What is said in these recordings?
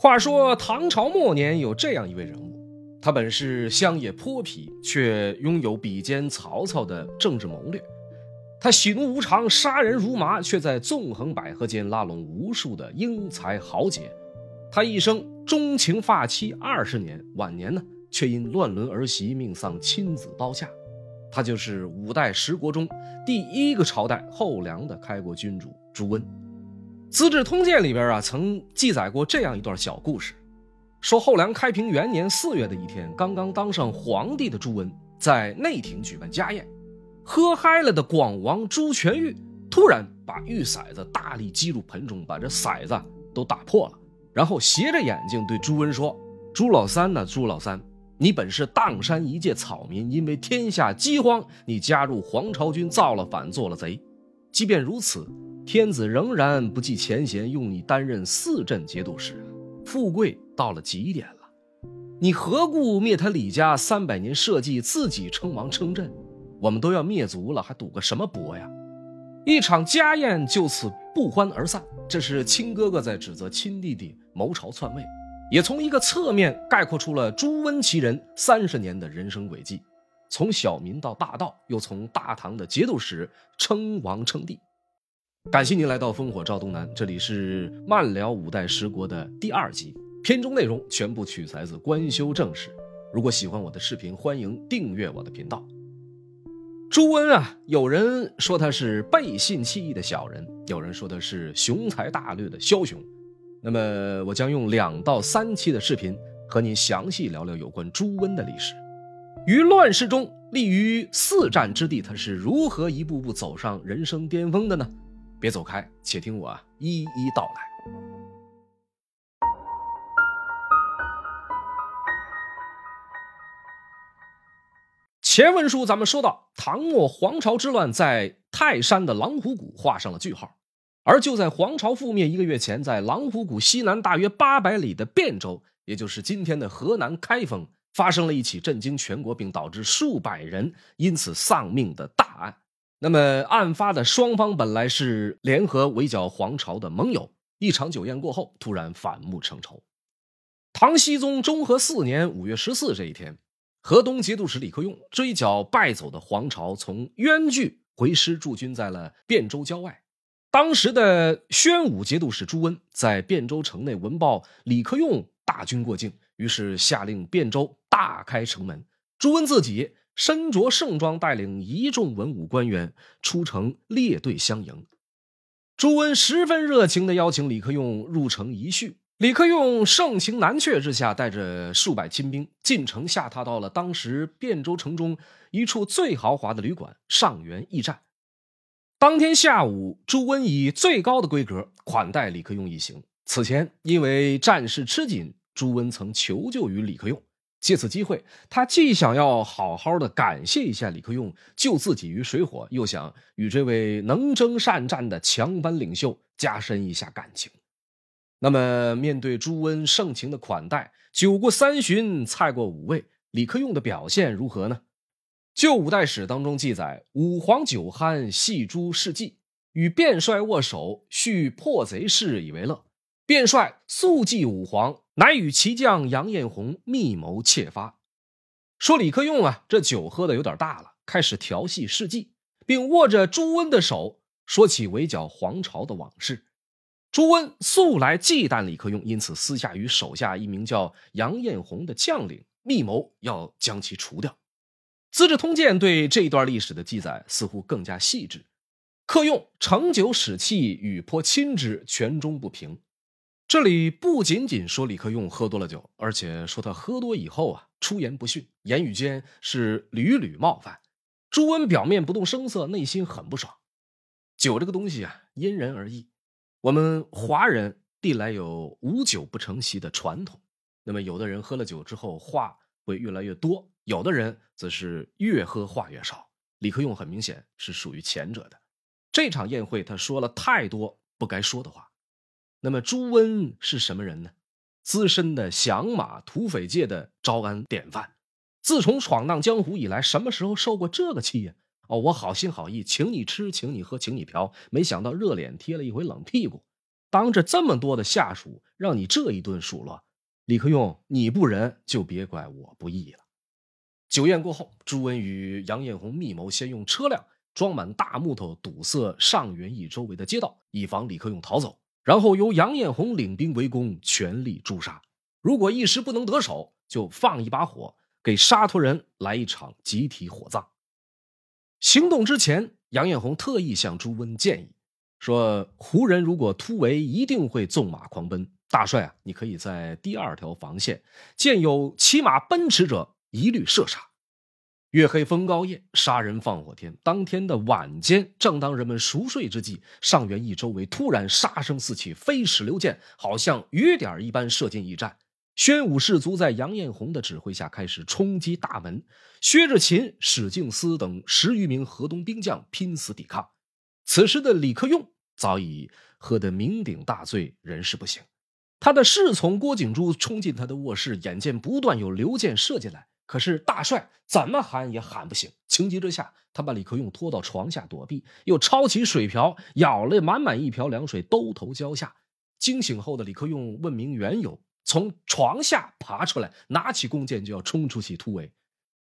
话说唐朝末年有这样一位人物，他本是乡野泼皮，却拥有比肩曹操的政治谋略。他喜怒无常，杀人如麻，却在纵横捭阖间拉拢无数的英才豪杰。他一生钟情发妻二十年，晚年呢却因乱伦儿媳，命丧亲子刀下。他就是五代十国中第一个朝代后梁的开国君主朱温。《资治通鉴》里边啊，曾记载过这样一段小故事：说后梁开平元年四月的一天，刚刚当上皇帝的朱温在内廷举办家宴，喝嗨了的广王朱全玉突然把玉骰子大力击入盆中，把这骰子都打破了。然后斜着眼睛对朱温说：“朱老三呢？朱老三，你本是砀山一介草民，因为天下饥荒，你加入黄巢军，造了反，做了贼。即便如此，天子仍然不计前嫌，用你担任四镇节度使，富贵到了极点了。你何故灭他李家三百年社稷，自己称王称朕？我们都要灭族了，还赌个什么博呀？”一场家宴就此不欢而散。这是亲哥哥在指责亲弟弟谋朝篡位，也从一个侧面概括出了朱温其人三十年的人生轨迹：从小民到大盗，又从大唐的节度使称王称帝。感谢您来到烽火照东南，这里是慢聊五代十国的第二集，片中内容全部取材自《官修正史》。如果喜欢我的视频，欢迎订阅我的频道。朱温啊，有人说他是背信弃义的小人，有人说他是雄才大略的枭雄。那么，我将用两到三期的视频和您详细聊聊有关朱温的历史。于乱世中立于四战之地，他是如何一步步走上人生巅峰的呢？别走开，且听我一一道来。前文书咱们说到，唐末黄巢之乱在泰山的狼虎谷画上了句号，而就在黄巢覆灭一个月前，在狼虎谷西南大约八百里的汴州，也就是今天的河南开封，发生了一起震惊全国并导致数百人因此丧命的大案。那么，案发的双方本来是联合围剿黄巢的盟友，一场酒宴过后，突然反目成仇。唐僖宗中和四年五月十四这一天。河东节度使李克用追剿败走的黄巢，从渊距回师驻军在了汴州郊外。当时的宣武节度使朱温在汴州城内闻报李克用大军过境，于是下令汴州大开城门。朱温自己身着盛装，带领一众文武官员出城列队相迎。朱温十分热情地邀请李克用入城一叙。李克用盛情难却之下，带着数百亲兵进城，下榻到了当时汴州城中一处最豪华的旅馆上元驿站。当天下午，朱温以最高的规格款待李克用一行。此前因为战事吃紧，朱温曾求救于李克用。借此机会，他既想要好好的感谢一下李克用救自己于水火，又想与这位能征善战的强藩领袖加深一下感情。那么，面对朱温盛情的款待，酒过三巡，菜过五味，李克用的表现如何呢？旧五代史当中记载，武皇酒酣，戏诸事迹，与卞帅握手，叙破贼事以为乐。卞帅速祭武皇，乃与骑将杨彦宏密谋窃发。说李克用啊，这酒喝的有点大了，开始调戏事迹，并握着朱温的手，说起围剿黄巢的往事。朱温素来忌惮李克用，因此私下与手下一名叫杨彦宏的将领密谋，要将其除掉。《资治通鉴》对这一段历史的记载似乎更加细致。克用盛酒使气，与颇亲之，权中不平。这里不仅仅说李克用喝多了酒，而且说他喝多以后啊，出言不逊，言语间是屡屡冒犯。朱温表面不动声色，内心很不爽。酒这个东西啊，因人而异。我们华人历来有无酒不成席的传统，那么有的人喝了酒之后话会越来越多，有的人则是越喝话越少。李克用很明显是属于前者的。这场宴会他说了太多不该说的话。那么朱温是什么人呢？资深的响马土匪界的招安典范，自从闯荡江湖以来，什么时候受过这个气呀？哦，我好心好意请你吃，请你喝，请你嫖，没想到热脸贴了一回冷屁股。当着这么多的下属，让你这一顿数落，李克用你不仁，就别怪我不义了。酒宴过后，朱温与杨艳红密谋，先用车辆装满大木头堵塞上元驿周围的街道，以防李克用逃走。然后由杨艳红领兵围攻，全力诛杀。如果一时不能得手，就放一把火，给沙陀人来一场集体火葬。行动之前，杨艳红特意向朱温建议说：“胡人如果突围，一定会纵马狂奔。大帅啊，你可以在第二条防线，见有骑马奔驰者。”一律射杀。月黑风高夜，杀人放火天。当天的晚间，正当人们熟睡之际，上元驿周围突然杀声四起，飞矢流箭，好像雨点一般射进驿站。宣武士卒在杨艳红的指挥下开始冲击大门，薛志勤、史敬思等十余名河东兵将拼死抵抗。此时的李克用早已喝得酩酊大醉，人事不省。他的侍从郭景珠冲进他的卧室，眼见不断有流箭射进来。可是大帅怎么喊也喊不醒，情急之下，他把李克用拖到床下躲避，又抄起水瓢舀了满满一瓢凉水兜头浇下。惊醒后的李克用问明缘由，从床下爬出来，拿起弓箭就要冲出去突围。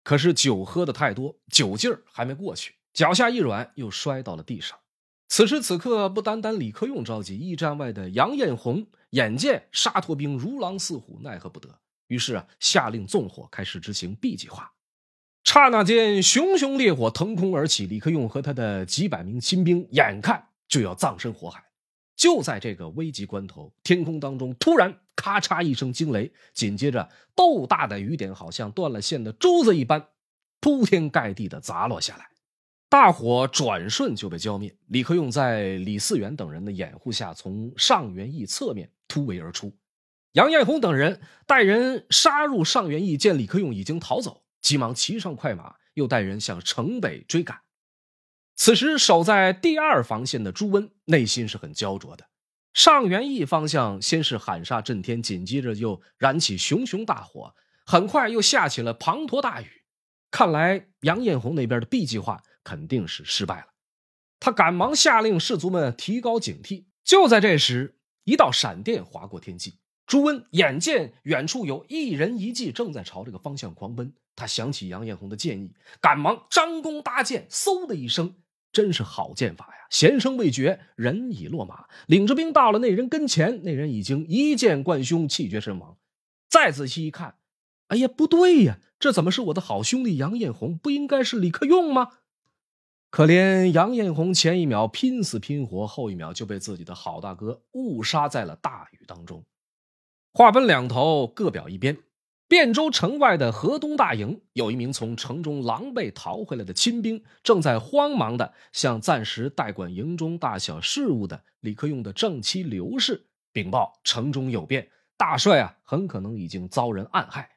可是酒喝的太多，酒劲儿还没过去，脚下一软，又摔到了地上。此时此刻，不单单李克用着急，驿站外的杨艳红眼见沙陀兵如狼似虎，奈何不得。于是啊，下令纵火，开始执行 B 计划。刹那间，熊熊烈火腾空而起，李克用和他的几百名亲兵眼看就要葬身火海。就在这个危急关头，天空当中突然咔嚓一声惊雷，紧接着豆大的雨点好像断了线的珠子一般，铺天盖地的砸落下来。大火转瞬就被浇灭。李克用在李嗣源等人的掩护下，从上元驿侧面突围而出。杨艳红等人带人杀入上元驿，见李克用已经逃走，急忙骑上快马，又带人向城北追赶。此时守在第二防线的朱温内心是很焦灼的。上元驿方向先是喊杀震天，紧接着又燃起熊熊大火，很快又下起了滂沱大雨。看来杨艳红那边的 B 计划肯定是失败了。他赶忙下令士卒们提高警惕。就在这时，一道闪电划过天际。朱温眼见远处有一人一骑正在朝这个方向狂奔，他想起杨艳红的建议，赶忙张弓搭箭，嗖的一声，真是好剑法呀！弦声未绝，人已落马，领着兵到了那人跟前，那人已经一箭贯胸，气绝身亡。再仔细一看，哎呀，不对呀，这怎么是我的好兄弟杨艳红？不应该是李克用吗？可怜杨艳红前一秒拼死拼活，后一秒就被自己的好大哥误杀在了大雨当中。话分两头，各表一边。汴州城外的河东大营，有一名从城中狼狈逃回来的亲兵，正在慌忙的向暂时代管营中大小事务的李克用的正妻刘氏禀报城中有变，大帅啊，很可能已经遭人暗害。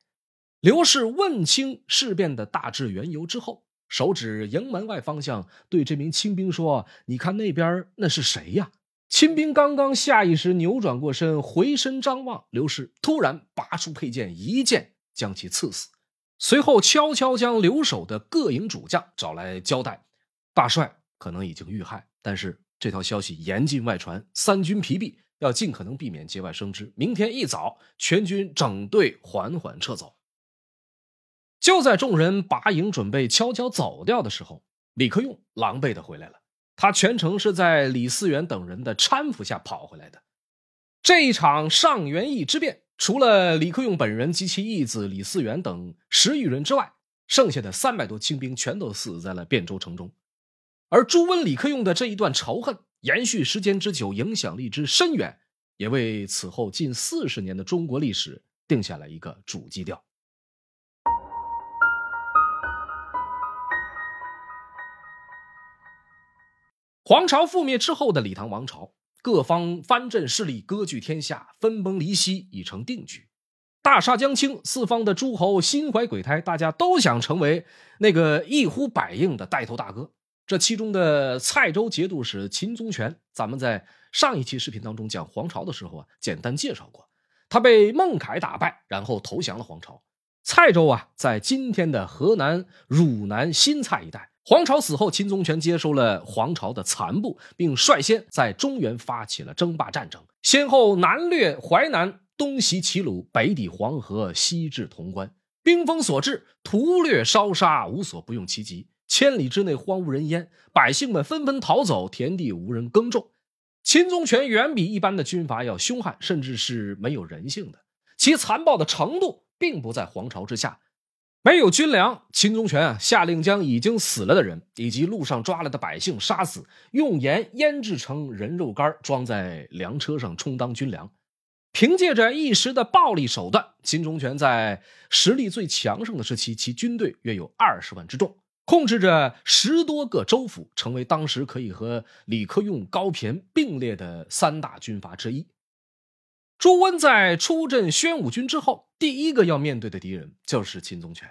刘氏问清事变的大致缘由之后，手指营门外方向，对这名亲兵说：“你看那边那是谁呀？”亲兵刚刚下意识扭转过身，回身张望，刘氏突然拔出佩剑，一剑将其刺死。随后悄悄将留守的各营主将找来交代：“大帅可能已经遇害，但是这条消息严禁外传，三军疲弊，要尽可能避免节外生枝。明天一早，全军整队缓缓撤走。”就在众人拔营准备悄悄走掉的时候，李克用狼狈的回来了。他全程是在李嗣源等人的搀扶下跑回来的。这一场上元义之变，除了李克用本人及其义子李嗣源等十余人之外，剩下的三百多清兵全都死在了汴州城中。而朱温、李克用的这一段仇恨延续时间之久，影响力之深远，也为此后近四十年的中国历史定下了一个主基调。黄巢覆灭之后的李唐王朝，各方藩镇势力割据天下，分崩离析已成定局。大厦将倾，四方的诸侯心怀鬼胎，大家都想成为那个一呼百应的带头大哥。这其中的蔡州节度使秦宗权，咱们在上一期视频当中讲黄巢的时候啊，简单介绍过。他被孟凯打败，然后投降了黄巢。蔡州啊，在今天的河南汝南新蔡一带。黄巢死后，秦宗权接收了黄巢的残部，并率先在中原发起了争霸战争，先后南掠淮南，东袭齐鲁，北抵黄河，西至潼关，兵锋所至，屠掠烧杀，无所不用其极。千里之内荒无人烟，百姓们纷纷逃走，田地无人耕种。秦宗权远比一般的军阀要凶悍，甚至是没有人性的。其残暴的程度并不在黄巢之下。没有军粮，秦宗权啊下令将已经死了的人以及路上抓来的百姓杀死，用盐腌制成人肉干，装在粮车上充当军粮。凭借着一时的暴力手段，秦宗权在实力最强盛的时期，其军队约有二十万之众，控制着十多个州府，成为当时可以和李克用、高骈并列的三大军阀之一。朱温在出镇宣武军之后，第一个要面对的敌人就是秦宗权。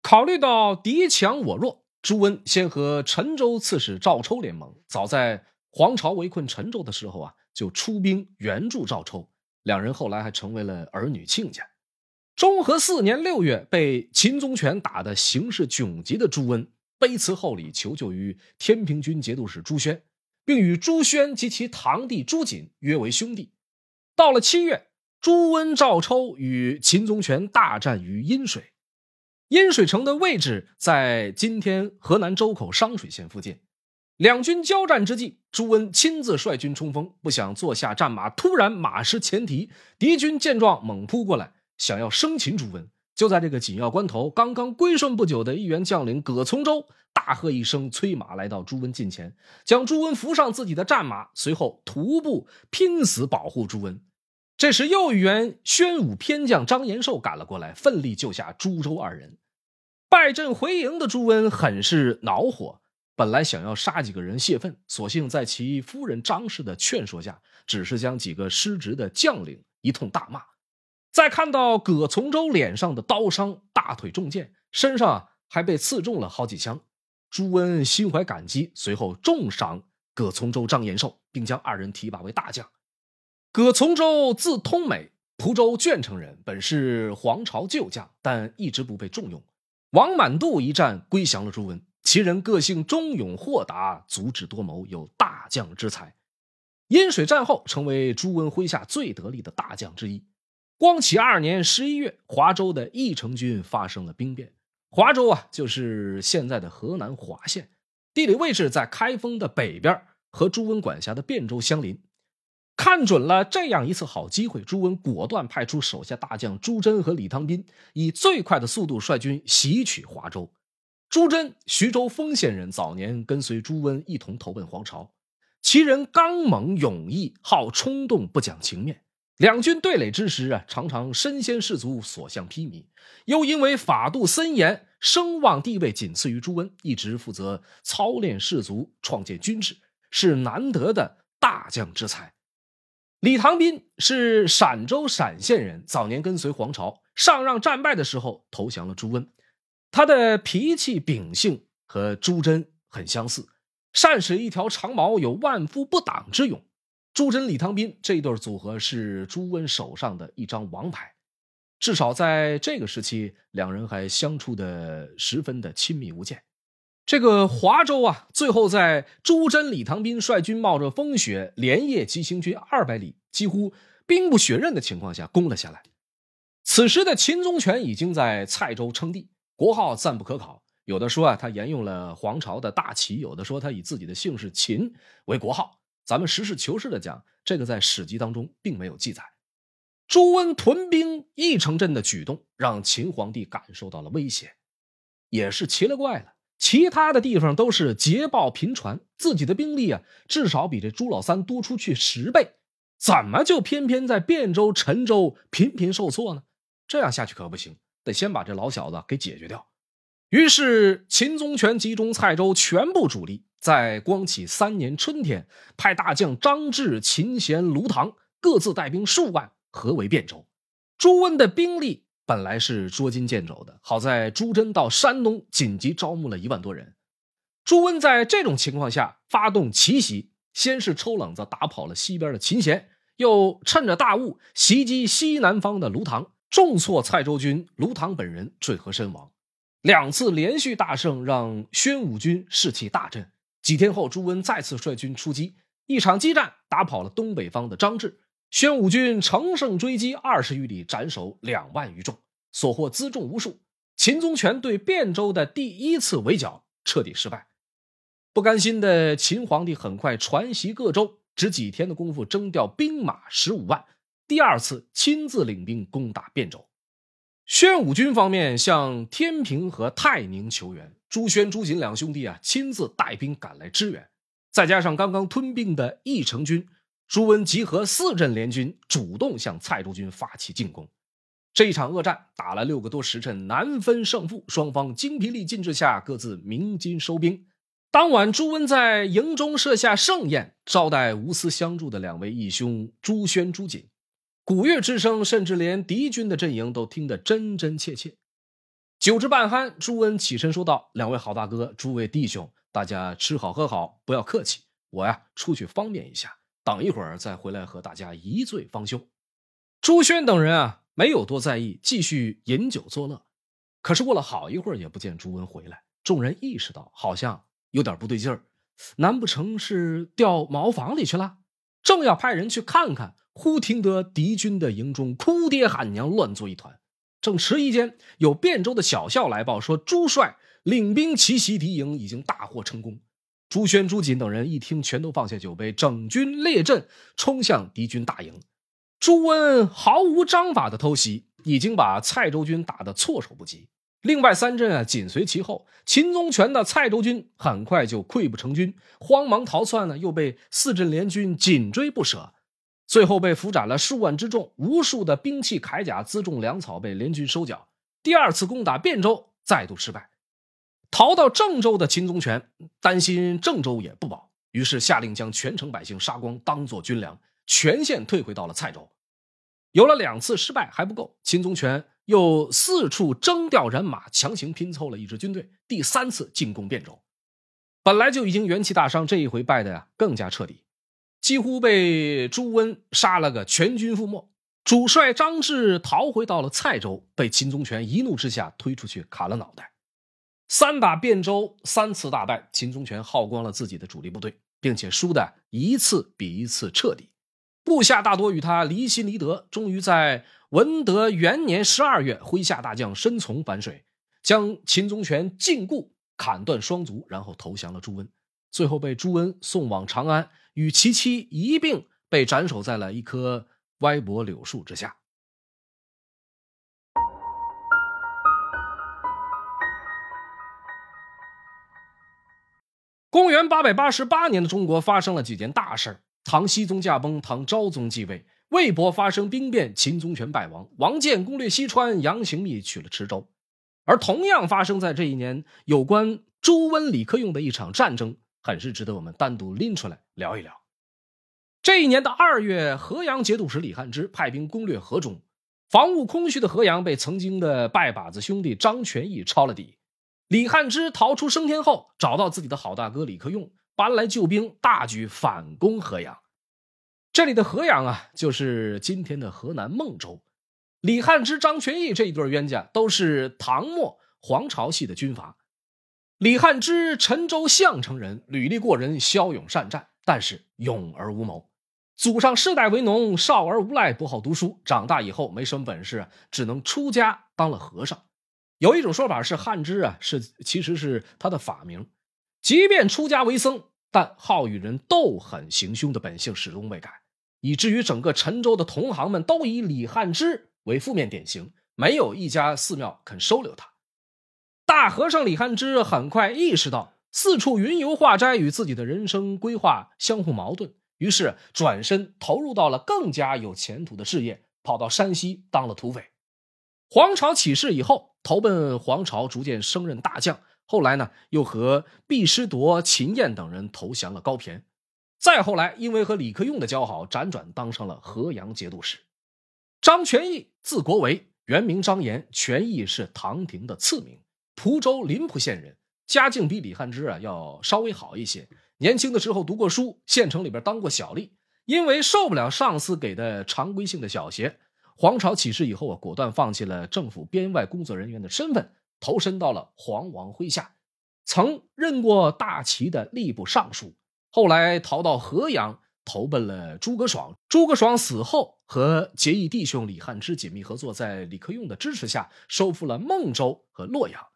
考虑到敌强我弱，朱温先和陈州刺史赵抽联盟。早在黄巢围困陈州的时候啊，就出兵援助赵抽。两人后来还成为了儿女亲家。中和四年六月，被秦宗权打得形势窘急的朱温，卑辞厚礼，求救于天平军节度使朱宣，并与朱宣及其堂弟朱瑾约为兄弟。到了七月，朱温、赵抽与秦宗权大战于阴水。阴水城的位置在今天河南周口商水县附近。两军交战之际，朱温亲自率军冲锋，不想坐下战马，突然马失前蹄，敌军见状猛扑过来，想要生擒朱温。就在这个紧要关头，刚刚归顺不久的一员将领葛从周大喝一声，催马来到朱温近前，将朱温扶上自己的战马，随后徒步拼死保护朱温。这时，又一员宣武偏将张延寿赶了过来，奋力救下朱周二人。败阵回营的朱温很是恼火，本来想要杀几个人泄愤，所幸在其夫人张氏的劝说下，只是将几个失职的将领一通大骂。再看到葛从周脸上的刀伤，大腿中箭，身上还被刺中了好几枪，朱温心怀感激，随后重赏葛从周、张延寿，并将二人提拔为大将。葛从周字通美，蒲州鄄城人，本是黄巢旧将，但一直不被重用。王满渡一战归降了朱温，其人个性忠勇豁达，足智多谋，有大将之才。阴水战后，成为朱温麾下最得力的大将之一。光启二年十一月，华州的义城军发生了兵变。华州啊，就是现在的河南华县，地理位置在开封的北边，和朱温管辖的汴州相邻。看准了这样一次好机会，朱温果断派出手下大将朱桢和李汤斌，以最快的速度率军袭取华州。朱桢，徐州丰县人，早年跟随朱温一同投奔黄巢。其人刚猛勇毅，好冲动，不讲情面。两军对垒之时啊，常常身先士卒，所向披靡。又因为法度森严，声望地位仅次于朱温，一直负责操练士卒，创建军制，是难得的大将之才。李唐斌是陕州陕县人，早年跟随黄巢，上让战败的时候投降了朱温。他的脾气秉性和朱桢很相似，善使一条长矛，有万夫不挡之勇。朱桢、李唐斌这一对组合是朱温手上的一张王牌，至少在这个时期，两人还相处的十分的亲密无间。这个华州啊，最后在朱桢、李唐斌率军冒着风雪，连夜急行军二百里，几乎兵不血刃的情况下攻了下来。此时的秦宗权已经在蔡州称帝，国号暂不可考。有的说啊，他沿用了皇朝的大旗；有的说他以自己的姓氏秦为国号。咱们实事求是的讲，这个在史籍当中并没有记载。朱温屯兵义城镇的举动，让秦皇帝感受到了威胁，也是奇了怪了。其他的地方都是捷报频传，自己的兵力啊，至少比这朱老三多出去十倍，怎么就偏偏在汴州、陈州频频受挫呢？这样下去可不行，得先把这老小子给解决掉。于是秦宗权集中蔡州全部主力，在光启三年春天，派大将张志、秦贤、卢唐各自带兵数万，合围汴州。朱温的兵力。本来是捉襟见肘的，好在朱桢到山东紧急招募了一万多人。朱温在这种情况下发动奇袭，先是抽冷子打跑了西边的秦贤，又趁着大雾袭击西南方的卢唐，重挫蔡州军，卢唐本人坠河身亡。两次连续大胜让宣武军士气大振。几天后，朱温再次率军出击，一场激战打跑了东北方的张志，宣武军乘胜追击二十余里，斩首两万余众，所获辎重无数。秦宗权对汴州的第一次围剿彻底失败，不甘心的秦皇帝很快传习各州，只几天的功夫征调兵马十五万，第二次亲自领兵攻打汴州。宣武军方面向天平和泰宁求援，朱宣、朱瑾两兄弟啊亲自带兵赶来支援，再加上刚刚吞并的义成军，朱温集合四镇联军，主动向蔡州军发起进攻。这一场恶战打了六个多时辰，难分胜负，双方精疲力尽之下，各自鸣金收兵。当晚，朱温在营中设下盛宴，招待无私相助的两位义兄朱宣、朱瑾。鼓乐之声，甚至连敌军的阵营都听得真真切切。酒至半酣，朱温起身说道：“两位好大哥，诸位弟兄，大家吃好喝好，不要客气。我呀，出去方便一下，等一会儿再回来和大家一醉方休。”朱轩等人啊，没有多在意，继续饮酒作乐。可是过了好一会儿，也不见朱温回来。众人意识到好像有点不对劲儿，难不成是掉茅房里去了？正要派人去看看。忽听得敌军的营中哭爹喊娘，乱作一团。正迟疑间，有汴州的小校来报说，朱帅领兵奇袭敌营，已经大获成功。朱宣、朱瑾等人一听，全都放下酒杯，整军列阵，冲向敌军大营。朱温毫无章法的偷袭，已经把蔡州军打得措手不及。另外三镇啊，紧随其后。秦宗权的蔡州军很快就溃不成军，慌忙逃窜呢，又被四镇联军紧追不舍。最后被俘斩了数万之众，无数的兵器、铠甲、辎重、粮草被联军收缴。第二次攻打汴州再度失败，逃到郑州的秦宗权担心郑州也不保，于是下令将全城百姓杀光，当做军粮，全线退回到了蔡州。有了两次失败还不够，秦宗权又四处征调人马，强行拼凑了一支军队，第三次进攻汴州。本来就已经元气大伤，这一回败的呀更加彻底。几乎被朱温杀了个全军覆没，主帅张志逃回到了蔡州，被秦宗权一怒之下推出去砍了脑袋。三打汴州，三次大败，秦宗权耗光了自己的主力部队，并且输的一次比一次彻底，部下大多与他离心离德。终于在文德元年十二月，麾下大将申从反水，将秦宗权禁锢，砍断双足，然后投降了朱温，最后被朱温送往长安。与其妻一并被斩首在了一棵歪脖柳树之下。公元八百八十八年的中国发生了几件大事唐僖宗驾崩，唐昭宗继位，魏博发生兵变，秦宗权败亡，王建攻略西川，杨行密取了池州。而同样发生在这一年，有关朱温、李克用的一场战争。很是值得我们单独拎出来聊一聊。这一年的二月，河阳节度使李汉之派兵攻略河中，防务空虚的河阳被曾经的拜把子兄弟张全义抄了底。李汉之逃出升天后，找到自己的好大哥李克用，搬来救兵，大举反攻河阳。这里的河阳啊，就是今天的河南孟州。李汉之、张全义这一对冤家，都是唐末黄巢系的军阀。李汉之，陈州项城人，履历过人，骁勇善战，但是勇而无谋。祖上世代为农，少儿无赖，不好读书。长大以后没什么本事，只能出家当了和尚。有一种说法是，汉之啊是其实是他的法名。即便出家为僧，但好与人斗狠行凶的本性始终未改，以至于整个陈州的同行们都以李汉之为负面典型，没有一家寺庙肯收留他。大和尚李汉之很快意识到四处云游化斋与自己的人生规划相互矛盾，于是转身投入到了更加有前途的事业，跑到山西当了土匪。黄巢起事以后，投奔黄巢，逐渐升任大将。后来呢，又和毕师铎、秦燕等人投降了高骈。再后来，因为和李克用的交好，辗转当上了河阳节度使。张全义，字国维，原名张延，全义是唐廷的赐名。蒲州临浦县人，家境比李汉之啊要稍微好一些。年轻的时候读过书，县城里边当过小吏。因为受不了上司给的常规性的小鞋，黄巢起事以后啊，果断放弃了政府编外工作人员的身份，投身到了黄王麾下，曾任过大齐的吏部尚书，后来逃到河阳，投奔了诸葛爽。诸葛爽死后，和结义弟兄李汉之紧密合作，在李克用的支持下，收复了孟州和洛阳。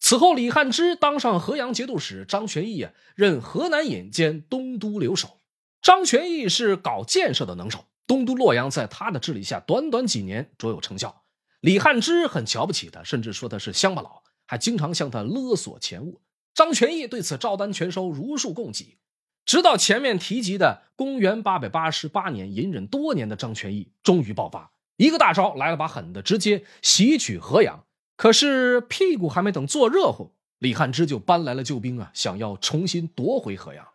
此后，李汉之当上河阳节度使，张全义啊任河南尹兼东都留守。张全义是搞建设的能手，东都洛阳在他的治理下，短短几年卓有成效。李汉之很瞧不起他，甚至说他是乡巴佬，还经常向他勒索钱物。张全义对此照单全收，如数供给。直到前面提及的公元八百八十八年，隐忍多年的张全义终于爆发，一个大招来了把狠的，直接袭取河阳。可是屁股还没等坐热乎，李汉之就搬来了救兵啊，想要重新夺回河阳。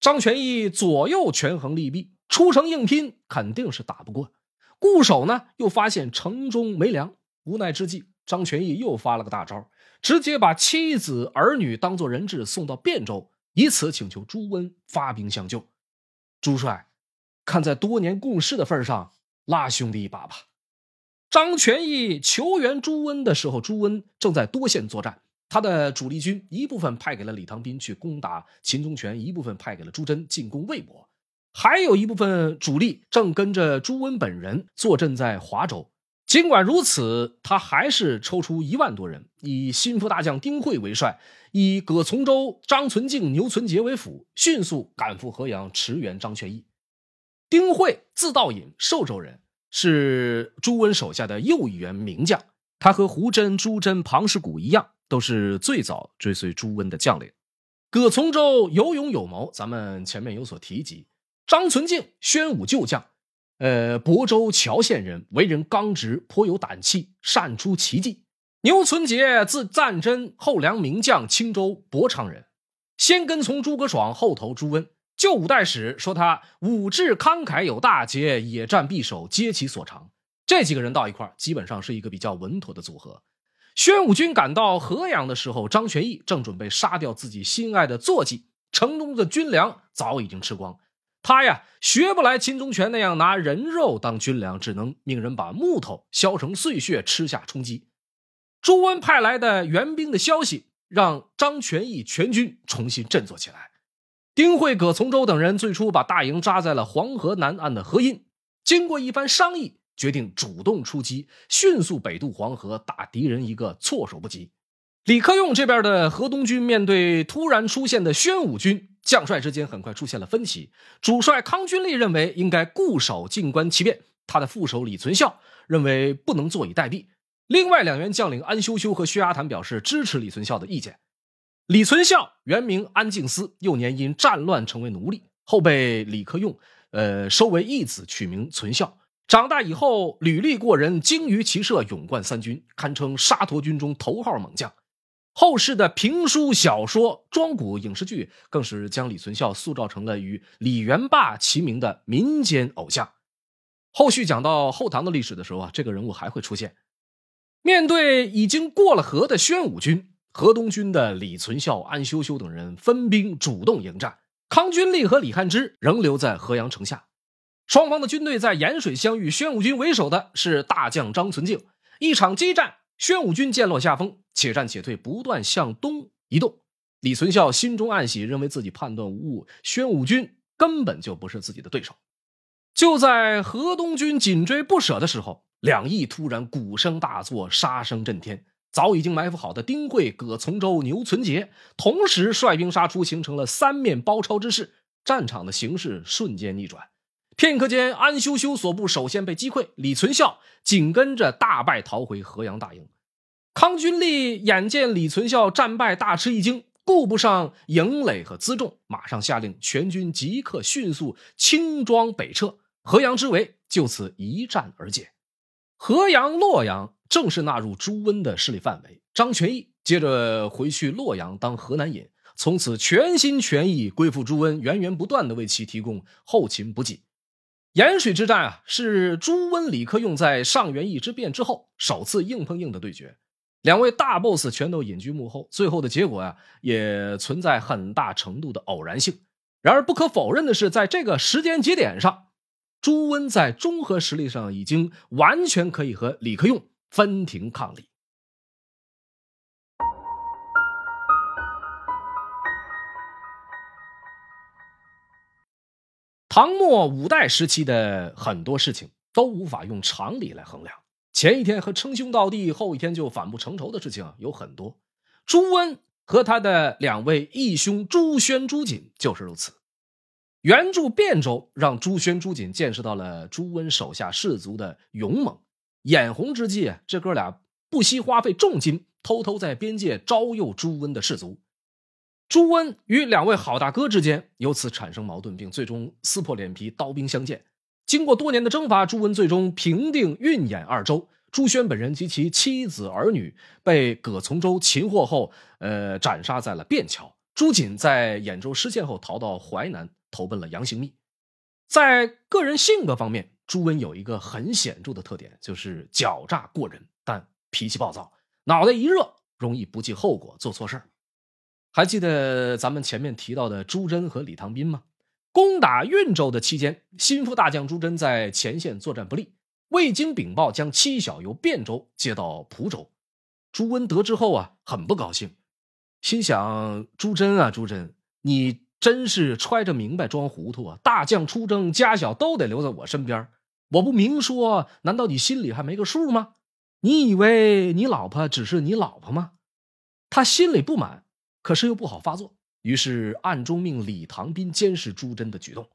张全义左右权衡利弊，出城硬拼肯定是打不过。固守呢，又发现城中没粮，无奈之际，张全义又发了个大招，直接把妻子儿女当做人质送到汴州，以此请求朱温发兵相救。朱帅，看在多年共事的份上，拉兄弟一把吧。张全义求援朱温的时候，朱温正在多线作战，他的主力军一部分派给了李唐斌去攻打秦宗权，一部分派给了朱桢进攻魏博。还有一部分主力正跟着朱温本人坐镇在华州。尽管如此，他还是抽出一万多人，以心腹大将丁会为帅，以葛从周、张存敬、牛存杰为辅，迅速赶赴河阳驰援张全义。丁会字道隐，寿州人，是朱温手下的又一员名将。他和胡真、朱真、庞士古一样，都是最早追随朱温的将领。葛从周有勇有谋，咱们前面有所提及。张存敬，宣武旧将，呃，亳州谯县人，为人刚直，颇有胆气，善出奇计。牛存杰，字赞真，后梁名将，青州博昌人，先跟从诸葛爽，后投朱温。旧五代史说他武志慷慨，有大节，野战必守，皆其所长。这几个人到一块基本上是一个比较稳妥的组合。宣武军赶到河阳的时候，张全义正准备杀掉自己心爱的坐骑，城中的军粮早已经吃光。他呀，学不来秦宗权那样拿人肉当军粮，只能命人把木头削成碎屑吃下充饥。朱温派来的援兵的消息，让张全义全军重新振作起来。丁会、葛从周等人最初把大营扎在了黄河南岸的河阴，经过一番商议，决定主动出击，迅速北渡黄河，打敌人一个措手不及。李克用这边的河东军面对突然出现的宣武军。将帅之间很快出现了分歧，主帅康君立认为应该固守静观其变，他的副手李存孝认为不能坐以待毙。另外两员将领安修修和薛阿谭表示支持李存孝的意见。李存孝原名安敬思，幼年因战乱成为奴隶，后被李克用呃收为义子，取名存孝。长大以后履历过人，精于骑射，勇冠三军，堪称沙陀军中头号猛将。后世的评书、小说、庄古影视剧，更是将李存孝塑造成了与李元霸齐名的民间偶像。后续讲到后唐的历史的时候啊，这个人物还会出现。面对已经过了河的宣武军，河东军的李存孝、安修修等人分兵主动迎战，康君立和李汉之仍留在河阳城下。双方的军队在盐水相遇，宣武军为首的是大将张存敬，一场激战。宣武军渐落下风，且战且退，不断向东移动。李存孝心中暗喜，认为自己判断无误，宣武军根本就不是自己的对手。就在河东军紧追不舍的时候，两翼突然鼓声大作，杀声震天。早已经埋伏好的丁会、葛从周、牛存杰同时率兵杀出，形成了三面包抄之势，战场的形势瞬间逆转。片刻间，安修修所部首先被击溃，李存孝紧跟着大败，逃回河阳大营。康君立眼见李存孝战败，大吃一惊，顾不上营垒和辎重，马上下令全军即刻迅速轻装北撤，河阳之围就此一战而解。河阳、洛阳正式纳入朱温的势力范围。张全义接着回去洛阳当河南尹，从此全心全意归附朱温，源源不断的为其提供后勤补给。盐水之战啊，是朱温、李克用在上元义之变之后首次硬碰硬的对决，两位大 boss 全都隐居幕后最后的结果呀也存在很大程度的偶然性。然而不可否认的是在这个时间节点上朱温在综合实力上已经完全可以和李克用分庭抗礼。唐末五代时期的很多事情都无法用常理来衡量前一天和称兄道弟，后一天就反目成仇的事情有很多。朱温和他的两位义兄朱宣、朱瑾就是如此。援助汴州，让朱宣、朱瑾见识到了朱温手下士卒的勇猛。眼红之际，这哥俩不惜花费重金，偷偷在边界招诱朱温的士卒。朱温与两位好大哥之间由此产生矛盾，并最终撕破脸皮，刀兵相见。经过多年的征伐，朱温最终平定运兖二州。朱宣本人及其妻子儿女被葛从周擒获后，呃，斩杀在了汴桥。朱瑾在兖州失陷后，逃到淮南，投奔了杨行密。在个人性格方面，朱温有一个很显著的特点，就是狡诈过人，但脾气暴躁，脑袋一热容易不计后果做错事儿还记得咱们前面提到的朱桢和李唐斌吗？攻打运州的期间，心腹大将朱桢在前线作战不利。未经禀报，将妻小由汴州接到蒲州。朱温得知后啊，很不高兴，心想：朱桢啊，朱桢，你真是揣着明白装糊涂啊！大将出征，家小都得留在我身边，我不明说，难道你心里还没个数吗？你以为你老婆只是你老婆吗？他心里不满，可是又不好发作，于是暗中命李唐斌监视朱桢的举动。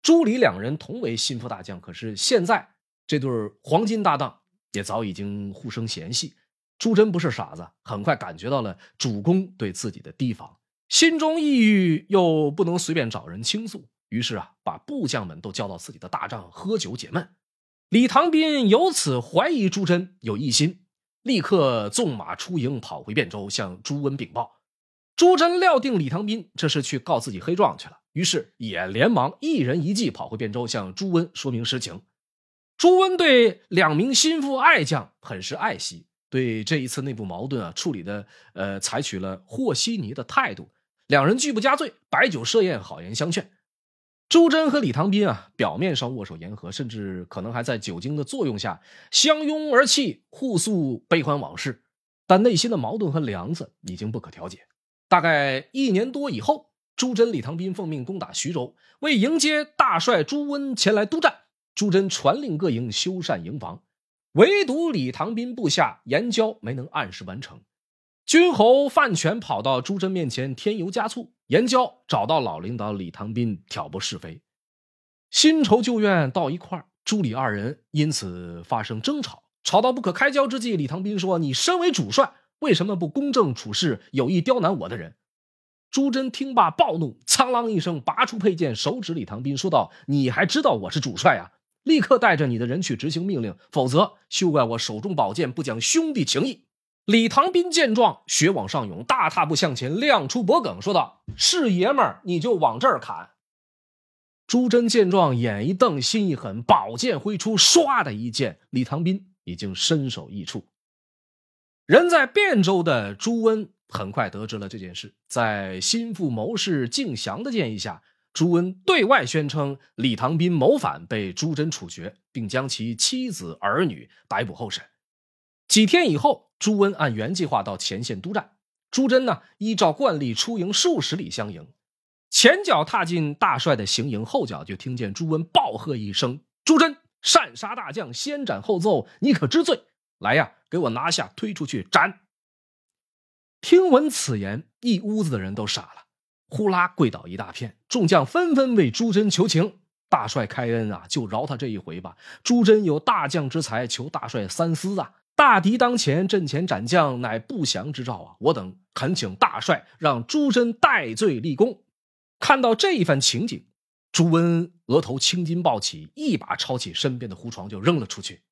朱李两人同为心腹大将，可是现在。这对黄金搭档也早已经互生嫌隙。朱桢不是傻子，很快感觉到了主公对自己的提防，心中抑郁又不能随便找人倾诉，于是啊，把部将们都叫到自己的大帐喝酒解闷。李唐斌由此怀疑朱桢有异心，立刻纵马出营，跑回汴州向朱温禀报。朱桢料定李唐斌这是去告自己黑状去了，于是也连忙一人一骑跑回汴州，向朱温说明实情。朱温对两名心腹爱将很是爱惜，对这一次内部矛盾啊处理的呃采取了和稀泥的态度，两人拒不加罪，摆酒设宴，好言相劝。朱桢和李唐斌啊表面上握手言和，甚至可能还在酒精的作用下相拥而泣，互诉悲欢往事，但内心的矛盾和梁子已经不可调解。大概一年多以后，朱桢、李唐斌奉命攻打徐州，为迎接大帅朱温前来督战。朱桢传令各营修缮营房，唯独李唐斌部下严交没能按时完成。军侯范全跑到朱桢面前添油加醋，严交找到老领导李唐斌挑拨是非，新仇旧怨到一块儿，朱李二人因此发生争吵，吵到不可开交之际，李唐斌说：“你身为主帅，为什么不公正处事，有意刁难我的人？”朱桢听罢暴怒，苍啷一声拔出佩剑，手指李唐斌说道：“你还知道我是主帅啊？”立刻带着你的人去执行命令，否则休怪我手中宝剑不讲兄弟情义。李唐斌见状，血往上涌，大踏步向前，亮出脖梗，说道：“是爷们儿，你就往这儿砍。”朱桢见状，眼一瞪，心一狠，宝剑挥出，唰的一剑，李唐斌已经身首异处。人在汴州的朱温很快得知了这件事，在心腹谋士敬祥的建议下。朱温对外宣称李唐斌谋反，被朱桢处决，并将其妻子儿女逮捕候审。几天以后，朱温按原计划到前线督战，朱桢呢依照惯例出营数十里相迎。前脚踏进大帅的行营，后脚就听见朱温暴喝一声：“朱桢擅杀大将，先斩后奏，你可知罪？来呀，给我拿下，推出去斩！”听闻此言，一屋子的人都傻了。呼啦跪倒一大片，众将纷纷为朱桢求情。大帅开恩啊，就饶他这一回吧。朱桢有大将之才，求大帅三思啊！大敌当前，阵前斩将乃不祥之兆啊！我等恳请大帅让朱桢戴罪立功。看到这一番情景，朱温额头青筋暴起，一把抄起身边的胡床就扔了出去。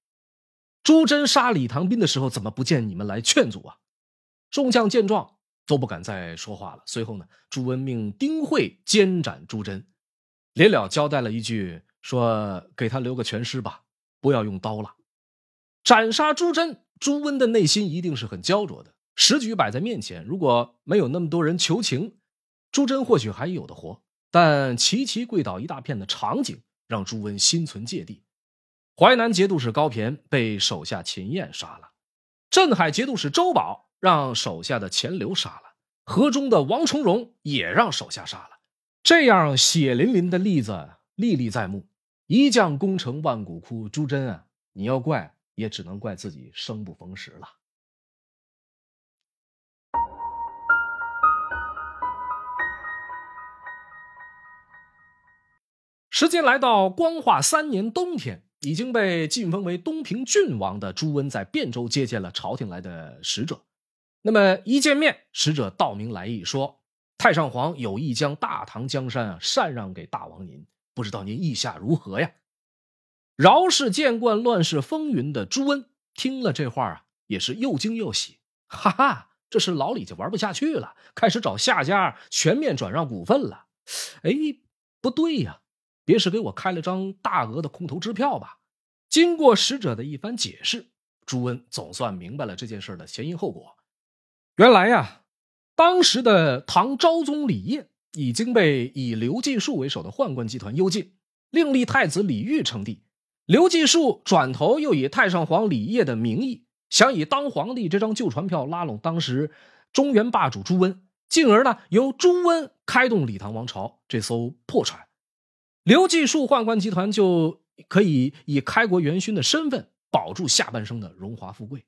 朱桢杀李唐斌的时候，怎么不见你们来劝阻啊？众将见状。都不敢再说话了。随后呢，朱温命丁会监斩朱桢，临了交代了一句，说：“给他留个全尸吧，不要用刀了。”斩杀朱桢，朱温的内心一定是很焦灼的。时局摆在面前，如果没有那么多人求情，朱桢或许还有的活。但齐齐跪倒一大片的场景，让朱温心存芥蒂。淮南节度使高骈被手下秦彦杀了，镇海节度使周保。让手下的钱镠杀了，河中的王重荣也让手下杀了。这样血淋淋的例子历历在目。一将功成万骨枯，朱桢啊，你要怪也只能怪自己生不逢时了。时间来到光化三年冬天，已经被晋封为东平郡王的朱温在汴州接见了朝廷来的使者。那么一见面，使者道明来意，说太上皇有意将大唐江山啊禅让给大王您，不知道您意下如何呀？饶是见惯乱世风云的朱温听了这话啊，也是又惊又喜，哈哈，这是老李家玩不下去了，开始找下家全面转让股份了。哎，不对呀。别是给我开了张大额的空头支票吧？经过使者的一番解释，朱温总算明白了这件事的前因后果。原来呀，当时的唐昭宗李晔已经被以刘继树为首的宦官集团幽禁，另立太子李煜称帝。刘继树转头又以太上皇李晔的名义，想以当皇帝这张旧船票拉拢当时中原霸主朱温，进而呢由朱温开动李唐王朝这艘破船。刘继树宦官集团就可以以开国元勋的身份保住下半生的荣华富贵。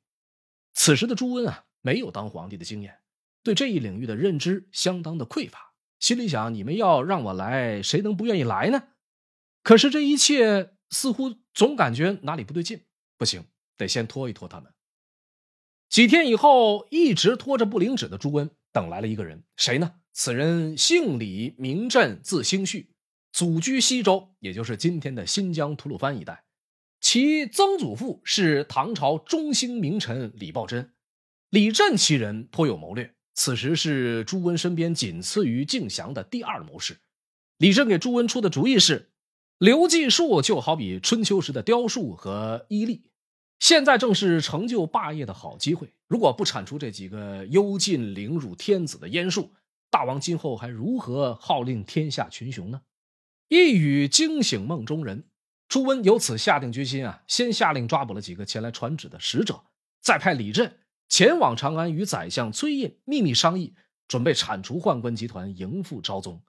此时的朱温啊，没有当皇帝的经验，对这一领域的认知相当的匮乏，心里想：你们要让我来，谁能不愿意来呢？可是这一切似乎总感觉哪里不对劲，不行，得先拖一拖他们。几天以后，一直拖着不领旨的朱温等来了一个人，谁呢？此人姓李，名震，字兴绪。祖居西周，也就是今天的新疆吐鲁番一带。其曾祖父是唐朝中兴名臣李抱真。李振其人颇有谋略，此时是朱温身边仅次于敬翔的第二谋士。李振给朱温出的主意是：刘季树就好比春秋时的雕塑和伊利，现在正是成就霸业的好机会。如果不铲除这几个幽禁凌辱天子的阉术，大王今后还如何号令天下群雄呢？一语惊醒梦中人，朱温由此下定决心啊，先下令抓捕了几个前来传旨的使者，再派李振前往长安与宰相崔胤秘密商议，准备铲除宦官集团，迎复昭宗。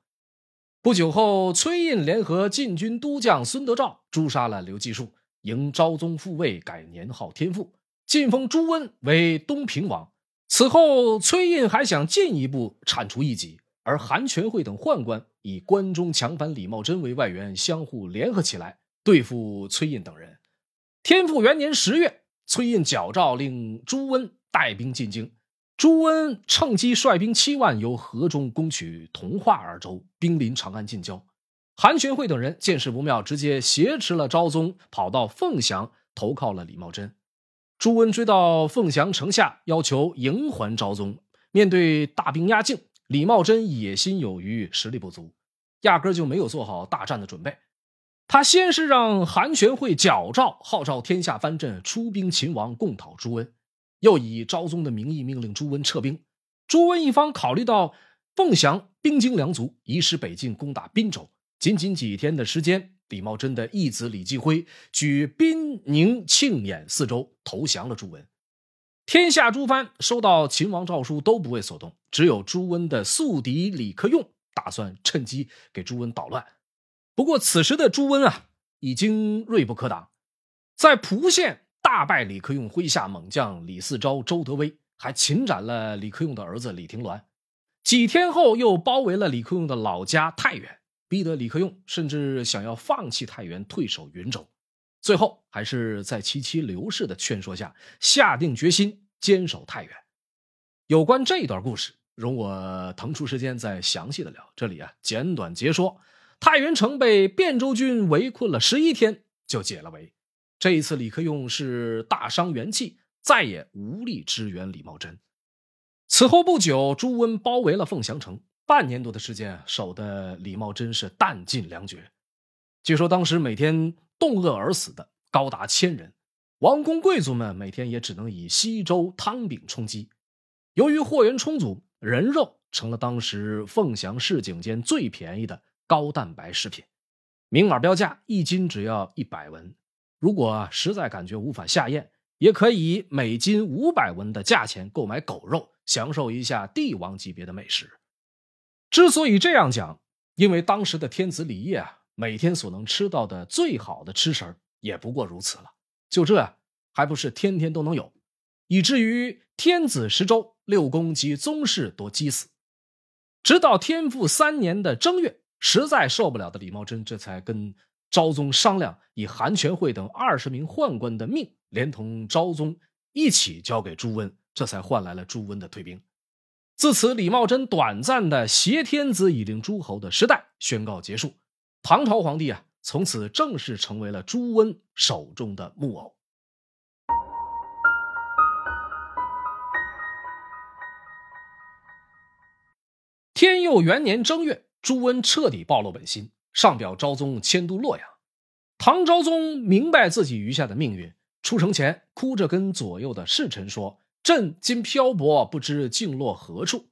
不久后，崔胤联合禁军都将孙德昭诛杀了刘继树，迎昭宗复位，改年号天复，晋封朱温为东平王。此后，崔胤还想进一步铲除异己。而韩全会等宦官以关中强藩李茂贞为外援，相互联合起来对付崔胤等人。天复元年十月，崔胤矫诏令朱温带兵进京，朱温趁机率兵七万由河中攻取同化二州，兵临长安近郊。韩全会等人见势不妙，直接挟持了昭宗，跑到凤翔投靠了李茂贞。朱温追到凤翔城下，要求迎还昭宗。面对大兵压境。李茂贞野心有余，实力不足，压根就没有做好大战的准备。他先是让韩全会矫诏号召天下藩镇出兵秦王，共讨朱温，又以昭宗的名义命令朱温撤兵。朱温一方考虑到凤翔兵精粮足，移师北进攻打滨州。仅仅几天的时间，李茂贞的义子李继辉举滨宁庆演四州投降了朱温。天下诸藩收到秦王诏书都不为所动，只有朱温的宿敌李克用打算趁机给朱温捣乱。不过此时的朱温啊，已经锐不可挡，在蒲县大败李克用麾下猛将李嗣昭、周德威，还擒斩了李克用的儿子李廷鸾。几天后，又包围了李克用的老家太原，逼得李克用甚至想要放弃太原，退守云州。最后还是在其妻刘氏的劝说下，下定决心坚守太原。有关这一段故事，容我腾出时间再详细的聊。这里啊，简短截说：太原城被汴州军围困了十一天，就解了围。这一次，李克用是大伤元气，再也无力支援李茂贞。此后不久，朱温包围了凤翔城，半年多的时间，守的李茂贞是弹尽粮绝。据说当时每天。冻饿而死的高达千人，王公贵族们每天也只能以稀粥汤饼充饥。由于货源充足，人肉成了当时凤翔市井间最便宜的高蛋白食品，明码标价一斤只要一百文。如果实在感觉无法下咽，也可以每斤五百文的价钱购买狗肉，享受一下帝王级别的美食。之所以这样讲，因为当时的天子李业啊。每天所能吃到的最好的吃食也不过如此了。就这还不是天天都能有，以至于天子十州六宫及宗室多饥死。直到天复三年的正月，实在受不了的李茂贞，这才跟昭宗商量，以韩全惠等二十名宦官的命，连同昭宗一起交给朱温，这才换来了朱温的退兵。自此，李茂贞短暂的挟天子以令诸侯的时代宣告结束。唐朝皇帝啊，从此正式成为了朱温手中的木偶。天佑元年正月，朱温彻底暴露本心，上表昭宗迁都洛阳。唐昭宗明白自己余下的命运，出城前哭着跟左右的侍臣说：“朕今漂泊，不知竟落何处。”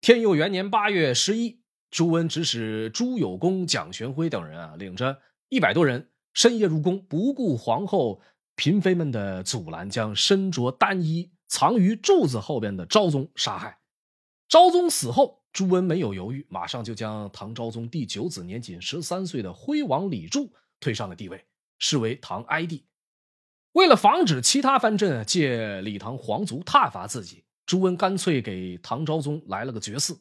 天佑元年八月十一。朱温指使朱有功、蒋玄辉等人啊，领着一百多人深夜入宫，不顾皇后、嫔妃们的阻拦，将身着单衣藏于柱子后边的昭宗杀害。昭宗死后，朱温没有犹豫，马上就将唐昭宗第九子、年仅十三岁的徽王李柱推上了帝位，视为唐哀帝。为了防止其他藩镇借李唐皇族挞伐自己，朱温干脆给唐昭宗来了个绝嗣。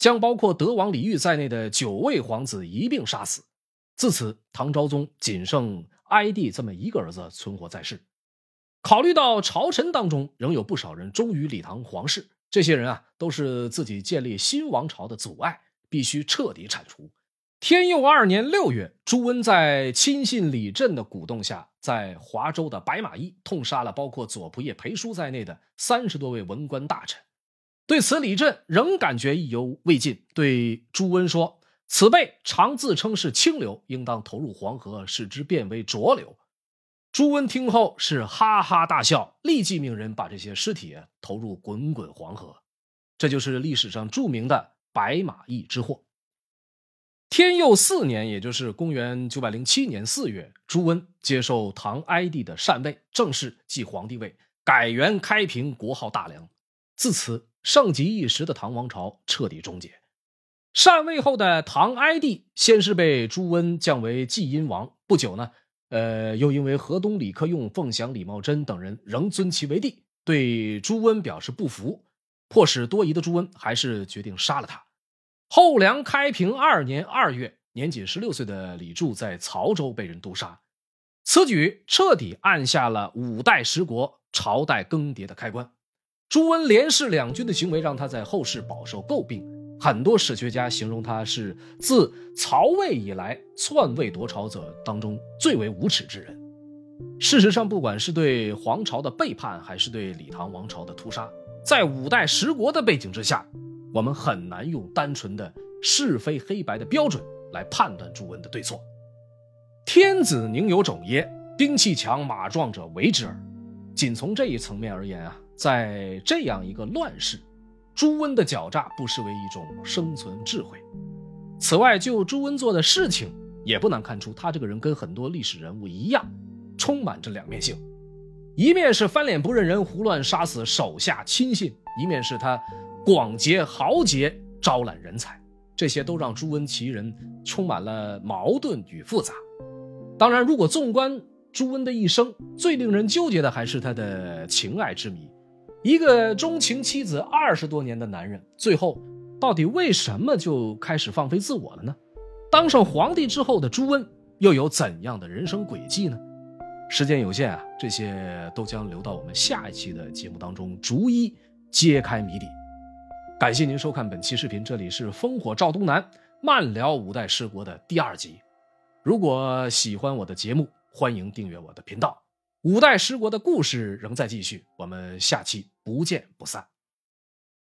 将包括德王李煜在内的九位皇子一并杀死。自此，唐昭宗仅剩哀帝这么一个儿子存活在世。考虑到朝臣当中仍有不少人忠于李唐皇室，这些人啊都是自己建立新王朝的阻碍，必须彻底铲除。天佑二年六月，朱温在亲信李振的鼓动下，在华州的白马驿痛杀了包括左仆射裴叔在内的三十多位文官大臣。对此，李振仍感觉意犹未尽，对朱温说：“此辈常自称是清流，应当投入黄河，使之变为浊流。”朱温听后是哈哈大笑，立即命人把这些尸体投入滚滚黄河。这就是历史上著名的白马驿之祸。天佑四年，也就是公元九百零七年四月，朱温接受唐哀帝的禅位，正式继皇帝位，改元开平，国号大梁。自此。盛极一时的唐王朝彻底终结。禅位后的唐哀帝，先是被朱温降为继阴王，不久呢，呃，又因为河东李克用、凤翔李茂贞等人仍尊其为帝，对朱温表示不服，迫使多疑的朱温还是决定杀了他。后梁开平二年二月，年仅十六岁的李柱在曹州被人毒杀，此举彻底按下了五代十国朝代更迭的开关。朱温连弑两军的行为让他在后世饱受诟病，很多史学家形容他是自曹魏以来篡位夺朝者当中最为无耻之人。事实上，不管是对皇朝的背叛，还是对李唐王朝的屠杀，在五代十国的背景之下，我们很难用单纯的是非黑白的标准来判断朱温的对错。天子宁有种耶？兵器强马壮者为之耳。仅从这一层面而言啊。在这样一个乱世，朱温的狡诈不失为一种生存智慧。此外，就朱温做的事情，也不难看出他这个人跟很多历史人物一样，充满着两面性。一面是翻脸不认人、胡乱杀死手下亲信；一面是他广结豪杰、招揽人才。这些都让朱温其人充满了矛盾与复杂。当然，如果纵观朱温的一生，最令人纠结的还是他的情爱之谜。一个钟情妻子二十多年的男人，最后到底为什么就开始放飞自我了呢？当上皇帝之后的朱温又有怎样的人生轨迹呢？时间有限啊，这些都将留到我们下一期的节目当中逐一揭开谜底。感谢您收看本期视频，这里是烽火赵东南慢聊五代十国的第二集。如果喜欢我的节目，欢迎订阅我的频道。五代十国的故事仍在继续，我们下期不见不散。